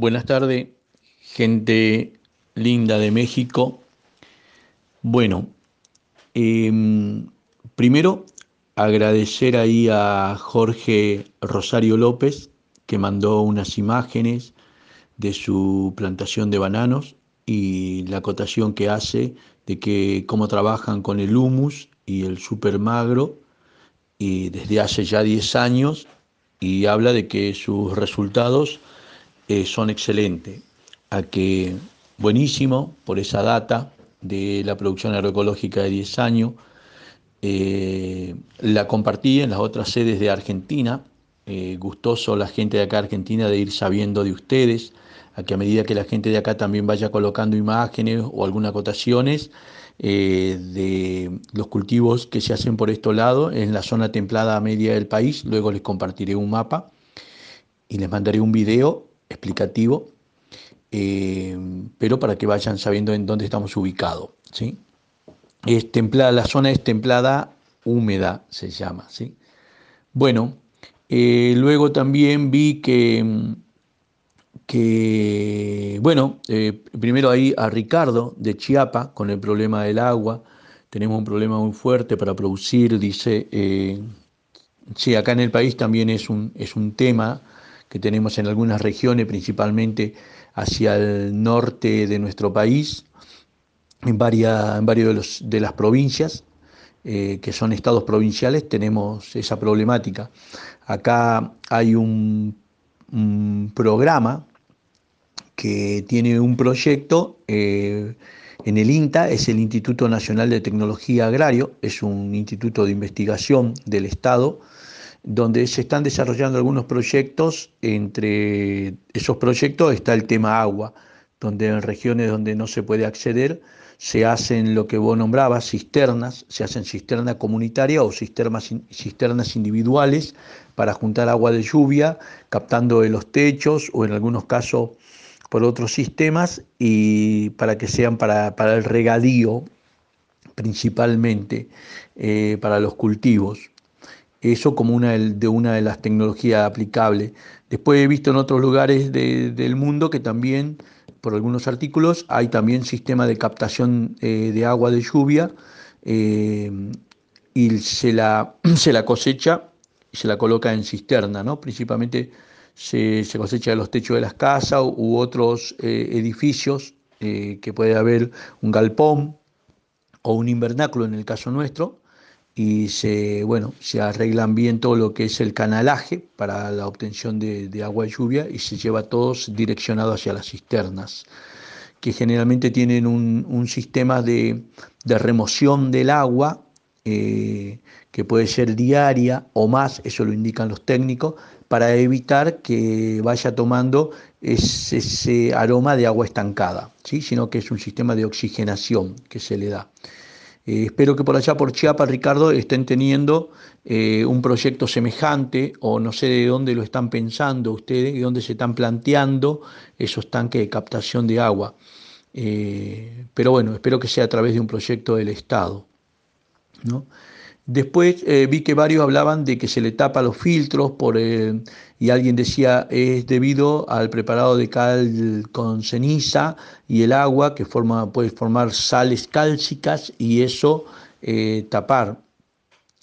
Buenas tardes, gente linda de México. Bueno, em, primero agradecer ahí a Jorge Rosario López que mandó unas imágenes de su plantación de bananos y la acotación que hace de que cómo trabajan con el humus y el super magro y desde hace ya 10 años y habla de que sus resultados eh, son excelentes. A que buenísimo por esa data de la producción agroecológica de 10 años. Eh, la compartí en las otras sedes de Argentina. Eh, gustoso la gente de acá Argentina de ir sabiendo de ustedes, a que a medida que la gente de acá también vaya colocando imágenes o algunas acotaciones de los cultivos que se hacen por este lado en la zona templada media del país. Luego les compartiré un mapa y les mandaré un video explicativo, eh, pero para que vayan sabiendo en dónde estamos ubicados. ¿sí? Es templada, la zona es templada húmeda, se llama. ¿sí? Bueno, eh, luego también vi que, que bueno, eh, primero ahí a Ricardo de Chiapa con el problema del agua. Tenemos un problema muy fuerte para producir, dice, sí, acá en el país también es un, es un tema que tenemos en algunas regiones, principalmente hacia el norte de nuestro país, en varias, en varios de, las provincias, eh, que son estados provinciales, tenemos esa problemática. Acá hay un, programa que tiene un proyecto eh, en el INTA, es el Instituto Nacional de Tecnología Agrario, es un instituto de investigación del Estado, donde se están desarrollando algunos proyectos. Entre esos proyectos está el tema agua, donde en regiones donde no se puede acceder se hacen lo que vos nombrabas, cisternas, se hacen cisternas comunitarias o cisternas, cisternas individuales para juntar agua de lluvia, captando de los techos o en algunos casos por otros sistemas y para que sean para, el regadío principalmente, eh, para los cultivos eso como una de una de las tecnologías aplicables. Después he visto en otros lugares del mundo que también, por algunos artículos, hay también sistema de captación eh, de agua de lluvia eh, y se la, se la cosecha y se la coloca en cisterna, ¿no? Principalmente se, cosecha de los techos de las casas u, otros eh, edificios que puede haber un galpón o un invernáculo en el caso nuestro, y se, bueno, se arreglan bien todo lo que es el canalaje para la obtención de, agua de lluvia y se lleva todos direccionado hacia las cisternas, que generalmente tienen un, sistema de, remoción del agua eh, que puede ser diaria o más, eso lo indican los técnicos, para evitar que vaya tomando ese, aroma de agua estancada, ¿sí? sino que es un sistema de oxigenación que se le da. Eh, espero que por allá, por Chiapas, Ricardo, estén teniendo eh, un proyecto semejante o no sé de dónde lo están pensando ustedes, de dónde se están planteando esos tanques de captación de agua. Eh, pero bueno, espero que sea a través de un proyecto del Estado. ¿no? Después eh, vi que varios hablaban de que se le tapa los filtros por, y alguien decía es debido al preparado de cal con ceniza y el agua que forma, puede formar sales cálcicas y eso eh, tapar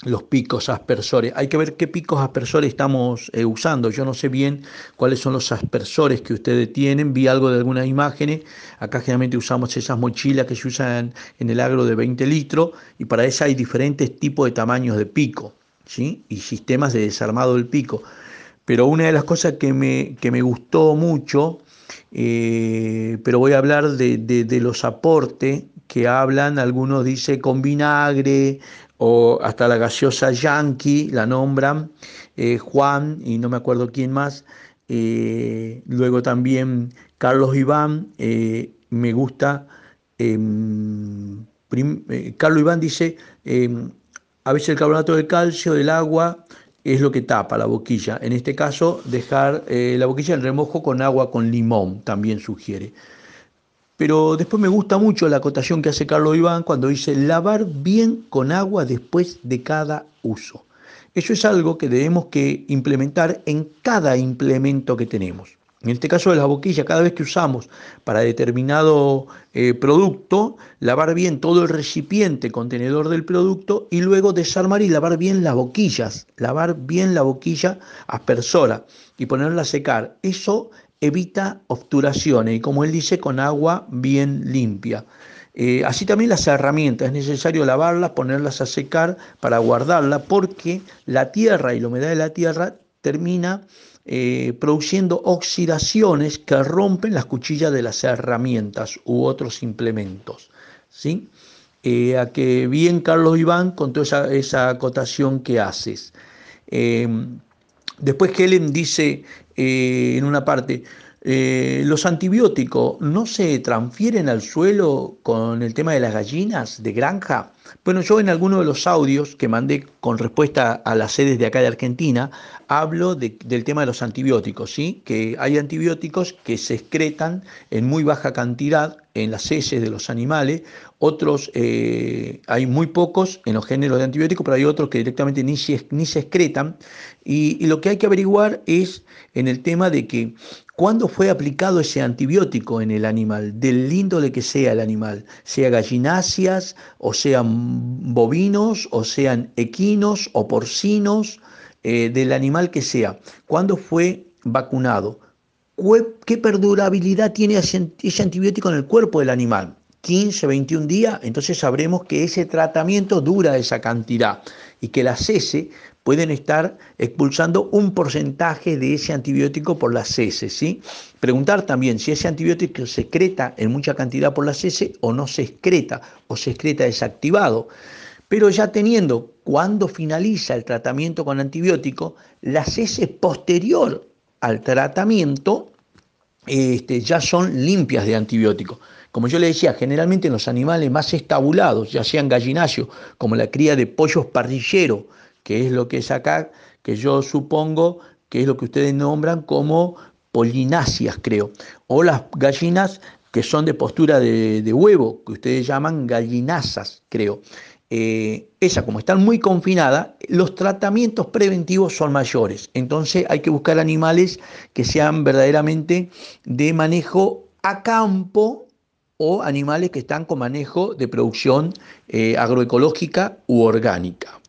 los picos aspersores. Hay que ver qué picos aspersores estamos eh, usando. Yo no sé bien cuáles son los aspersores que ustedes tienen. Vi algo de algunas imágenes. Acá generalmente usamos esas mochilas que se usan en el agro de 20 litros y para eso hay diferentes tipos de tamaños de pico ¿sí? y sistemas de desarmado del pico. Pero una de las cosas que me, que me gustó mucho, eh, pero voy a hablar de, de los aportes que hablan, algunos dicen con vinagre, o hasta la gaseosa Yankee la nombran, eh, Juan y no me acuerdo quién más, eh, luego también Carlos Iván, eh, me gusta, em, Carlos Iván dice, em, a veces el carbonato de calcio del agua es lo que tapa la boquilla, en este caso dejar la boquilla en remojo con agua con limón, también sugiere. Pero después me gusta mucho la acotación que hace Carlos Iván cuando dice lavar bien con agua después de cada uso. Eso es algo que debemos que implementar en cada implemento que tenemos. En este caso de la boquilla, cada vez que usamos para determinado eh, producto, lavar bien todo el recipiente contenedor del producto y luego desarmar y lavar bien las boquillas, lavar bien la boquilla aspersora y ponerla a secar. Eso evita obturaciones y como él dice, con agua bien limpia. Eh, así también las herramientas, es necesario lavarlas, ponerlas a secar para guardarlas, porque la tierra y la humedad de la tierra termina eh, produciendo oxidaciones que rompen las cuchillas de las herramientas u otros implementos. ¿sí? Eh, a que bien Carlos Iván con toda esa, acotación que haces. Después Helen dice en una parte, los antibióticos no se transfieren al suelo con el tema de las gallinas de granja. Bueno, yo en alguno de los audios que mandé con respuesta a las sedes de acá de Argentina, hablo del tema de los antibióticos, ¿sí? que hay antibióticos que se excretan en muy baja cantidad en las heces de los animales, otros, eh, hay muy pocos en los géneros de antibióticos, pero hay otros que directamente ni se, ni se excretan, y, y lo que hay que averiguar es en el tema de que cuándo fue aplicado ese antibiótico en el animal, del índole que sea el animal, sea gallináceas, o sean bovinos, o sean equinos o porcinos, eh, del animal que sea, cuándo fue vacunado, qué perdurabilidad tiene ese antibiótico en el cuerpo del animal. 15, 21 días, entonces sabremos que ese tratamiento dura esa cantidad y que las heces pueden estar expulsando un porcentaje de ese antibiótico por las heces. ¿sí? Preguntar también si ese antibiótico se excreta en mucha cantidad por las heces o no se excreta o se excreta desactivado. Pero ya teniendo cuando finaliza el tratamiento con antibiótico, las heces posterior al tratamiento este, ya son limpias de antibiótico. Como yo le decía, generalmente en los animales más estabulados, ya sean gallináceos, como la cría de pollos parrilleros, que es lo que es acá, que yo supongo que es lo que ustedes nombran como polináceas, creo, o las gallinas que son de postura de, de huevo, que ustedes llaman gallinazas, creo. Eh, esa como están muy confinadas, los tratamientos preventivos son mayores. Entonces hay que buscar animales que sean verdaderamente de manejo a campo o animales que están con manejo de producción eh, agroecológica u orgánica.